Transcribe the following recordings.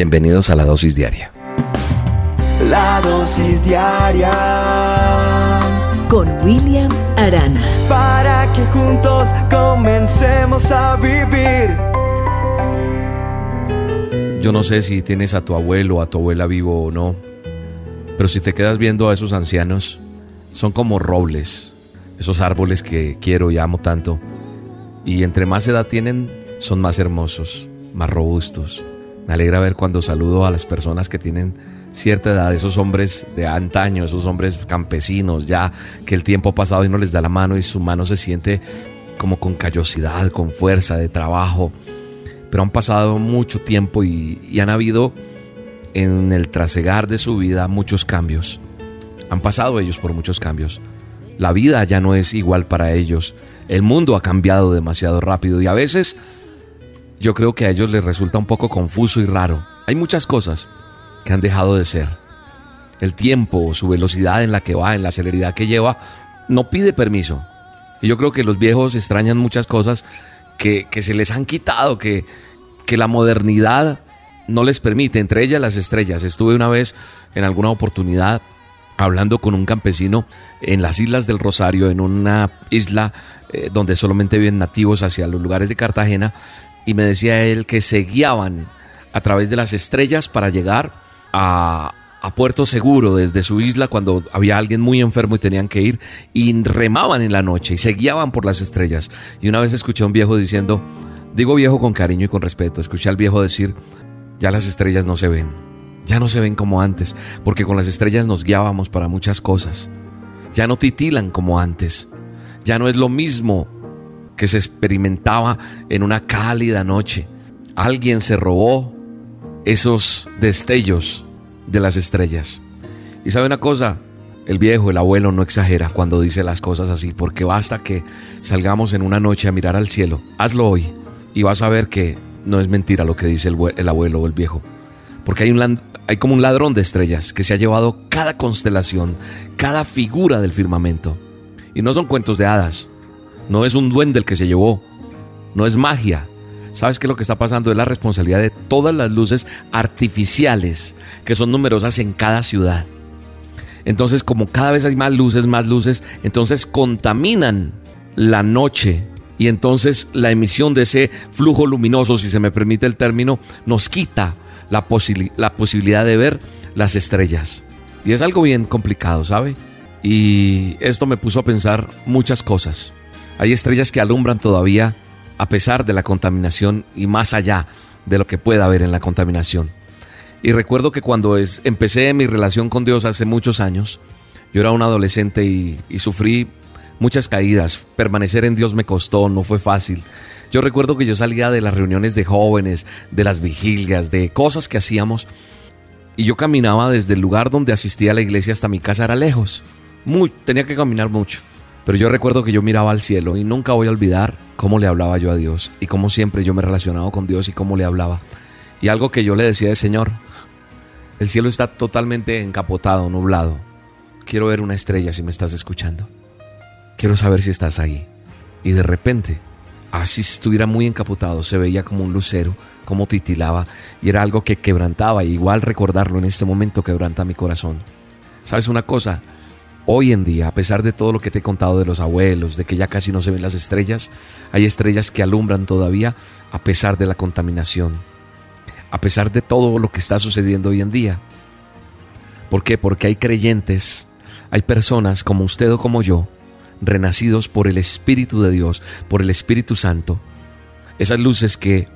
Bienvenidos a la dosis diaria. La dosis diaria con William Arana. Para que juntos comencemos a vivir. Yo no sé si tienes a tu abuelo o a tu abuela vivo o no, pero si te quedas viendo a esos ancianos, son como robles, esos árboles que quiero y amo tanto. Y entre más edad tienen, son más hermosos, más robustos, me alegra ver cuando saludo a las personas que tienen cierta edad, esos hombres de antaño, esos hombres campesinos, ya que el tiempo ha pasado y no les da la mano y su mano se siente como con callosidad, con fuerza de trabajo. Pero han pasado mucho tiempo y, y han habido en el trasegar de su vida muchos cambios. Han pasado ellos por muchos cambios. La vida ya no es igual para ellos. El mundo ha cambiado demasiado rápido y a veces yo creo que a ellos les resulta un poco confuso y raro. Hay muchas cosas que han dejado de ser. El tiempo, su velocidad en la que va, en la celeridad que lleva, no pide permiso. Y yo creo que los viejos extrañan muchas cosas que, se les han quitado, que, que la modernidad no les permite, entre ellas las estrellas. Estuve una vez en alguna oportunidad hablando con un campesino en las Islas del Rosario, en una isla eh, donde solamente viven nativos hacia los lugares de Cartagena, y me decía él que se guiaban a través de las estrellas para llegar a, Puerto Seguro desde su isla cuando había alguien muy enfermo y tenían que ir y remaban en la noche y se guiaban por las estrellas. Y una vez escuché a un viejo diciendo, digo viejo con cariño y con respeto, escuché al viejo decir, ya las estrellas no se ven, ya no se ven como antes, porque con las estrellas nos guiábamos para muchas cosas. Ya no titilan como antes, ya no es lo mismo que se experimentaba en una cálida noche. Alguien se robó esos destellos de las estrellas. Y sabe una cosa, el viejo, el abuelo no exagera cuando dice las cosas así, porque basta que salgamos en una noche a mirar al cielo. Hazlo hoy y vas a ver que no es mentira lo que dice el, abuelo o el viejo. Porque hay, un, hay como un ladrón de estrellas que se ha llevado cada constelación, cada figura del firmamento. Y no son cuentos de hadas, no es un duende el que se llevó. No es magia. ¿Sabes qué lo que está pasando? Es la responsabilidad de todas las luces artificiales que son numerosas en cada ciudad. Entonces, como cada vez hay más luces, más luces, entonces contaminan la noche y entonces la emisión de ese flujo luminoso, si se me permite el término, nos quita la, la posibilidad de ver las estrellas. Y es algo bien complicado, ¿sabe? Y esto me puso a pensar muchas cosas. Hay estrellas que alumbran todavía a pesar de la contaminación y más allá de lo que pueda haber en la contaminación. Y recuerdo que cuando empecé mi relación con Dios hace muchos años, yo era un adolescente y, y sufrí muchas caídas. Permanecer en Dios me costó, no fue fácil. Yo recuerdo que yo salía de las reuniones de jóvenes, de las vigilias, de cosas que hacíamos, y yo caminaba desde el lugar donde asistía a la iglesia hasta mi casa, era lejos. Muy, tenía que caminar mucho. Pero yo recuerdo que yo miraba al cielo y nunca voy a olvidar cómo le hablaba yo a Dios y cómo siempre yo me relacionaba con Dios y cómo le hablaba. Y algo que yo le decía es, Señor, el cielo está totalmente encapotado, nublado. Quiero ver una estrella si me estás escuchando. Quiero saber si estás ahí. Y de repente, así estuviera muy encapotado, se veía como un lucero, como titilaba, y era algo que quebrantaba, igual recordarlo en este momento quebranta mi corazón. ¿Sabes una cosa? Hoy en día, a pesar de todo lo que te he contado de los abuelos, de que ya casi no se ven las estrellas, hay estrellas que alumbran todavía a pesar de la contaminación, a pesar de todo lo que está sucediendo hoy en día. ¿Por qué? Porque hay creyentes, hay personas como usted o como yo, renacidos por el Espíritu de Dios, por el Espíritu Santo. Esas luces que,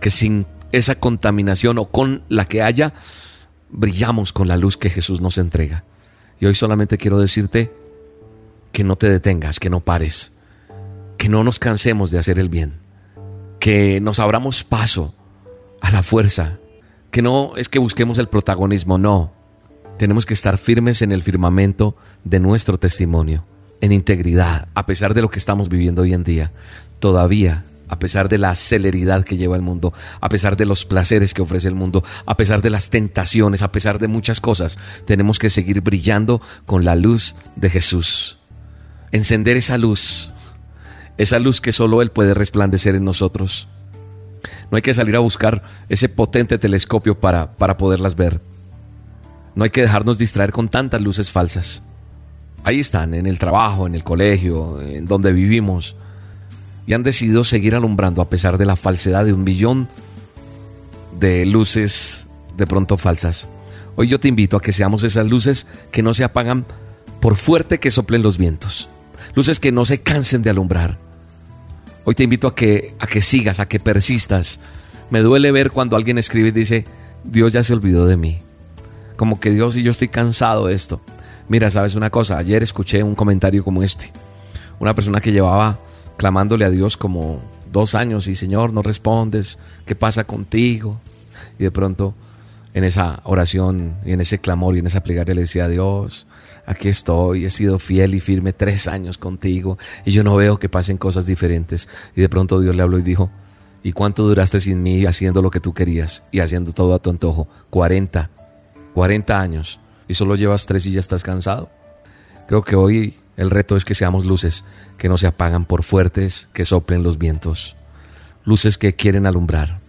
que sin esa contaminación o con la que haya, brillamos con la luz que Jesús nos entrega. Y hoy solamente quiero decirte que no te detengas, que no pares, que no nos cansemos de hacer el bien, que nos abramos paso a la fuerza, que no es que busquemos el protagonismo, no. Tenemos que estar firmes en el firmamento de nuestro testimonio, en integridad, a pesar de lo que estamos viviendo hoy en día. Todavía a pesar de la celeridad que lleva el mundo, a pesar de los placeres que ofrece el mundo, a pesar de las tentaciones, a pesar de muchas cosas, tenemos que seguir brillando con la luz de Jesús. Encender esa luz, esa luz que solo Él puede resplandecer en nosotros. No hay que salir a buscar ese potente telescopio para, para poderlas ver. No hay que dejarnos distraer con tantas luces falsas. Ahí están, en el trabajo, en el colegio, en donde vivimos. Y han decidido seguir alumbrando a pesar de la falsedad de un millón de luces de pronto falsas. Hoy yo te invito a que seamos esas luces que no se apagan por fuerte que soplen los vientos. Luces que no se cansen de alumbrar. Hoy te invito a que, a que sigas, a que persistas. Me duele ver cuando alguien escribe y dice, Dios ya se olvidó de mí. Como que Dios y yo estoy cansado de esto. Mira, sabes una cosa, ayer escuché un comentario como este. Una persona que llevaba clamándole a Dios como dos años y Señor, no respondes, ¿qué pasa contigo? Y de pronto en esa oración y en ese clamor y en esa plegaria le decía a Dios, aquí estoy, he sido fiel y firme tres años contigo y yo no veo que pasen cosas diferentes. Y de pronto Dios le habló y dijo, ¿y cuánto duraste sin mí haciendo lo que tú querías y haciendo todo a tu antojo? 40, 40 años y solo llevas tres y ya estás cansado. Creo que hoy el reto es que seamos luces que no se apagan por fuertes que soplen los vientos, luces que quieren alumbrar.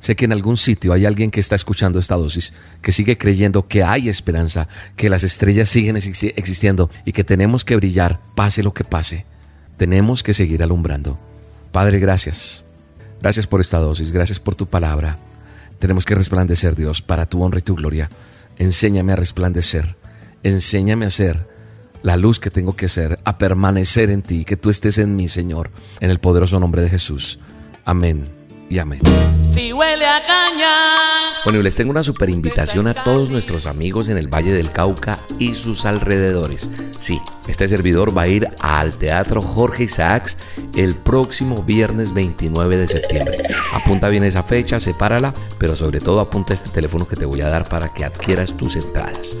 Sé que en algún sitio hay alguien que está escuchando esta dosis, que sigue creyendo que hay esperanza, que las estrellas siguen existiendo y que tenemos que brillar, pase lo que pase. Tenemos que seguir alumbrando. Padre, gracias. Gracias por esta dosis, gracias por tu palabra. Tenemos que resplandecer, Dios, para tu honra y tu gloria. Enséñame a resplandecer. Enséñame a ser la luz que tengo que ser, a permanecer en ti, que tú estés en mí, Señor, en el poderoso nombre de Jesús. Amén y amén. Si huele a caña. Bueno, y les tengo una super invitación a todos nuestros amigos en el Valle del Cauca y sus alrededores. Sí, este servidor va a ir al Teatro Jorge Isaacs el próximo viernes 29 de septiembre. Apunta bien esa fecha, sepárala, pero sobre todo apunta este teléfono que te voy a dar para que adquieras tus entradas.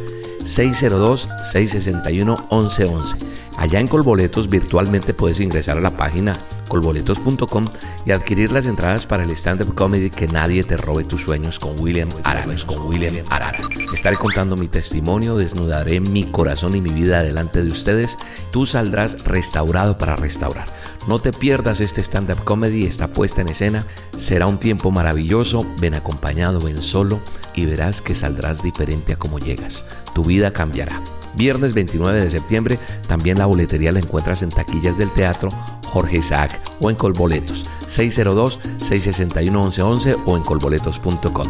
602-661-1111. Allá en Colboletos virtualmente puedes ingresar a la página colboletos.com y adquirir las entradas para el stand-up comedy Que nadie te robe tus sueños con William Arana. Con William Arana. Estaré contando mi testimonio, desnudaré mi corazón y mi vida delante de ustedes. Tú saldrás restaurado para restaurar. No te pierdas este stand-up comedy, está puesta en escena. Será un tiempo maravilloso. Ven acompañado, ven solo y verás que saldrás diferente a como llegas. Tu vida cambiará. Viernes 29 de septiembre, también la boletería la encuentras en taquillas del teatro Jorge Isaac o en Colboletos 602-661-1111 o en colboletos.com.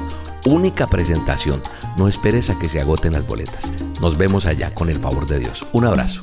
Única presentación, no esperes a que se agoten las boletas. Nos vemos allá con el favor de Dios. Un abrazo.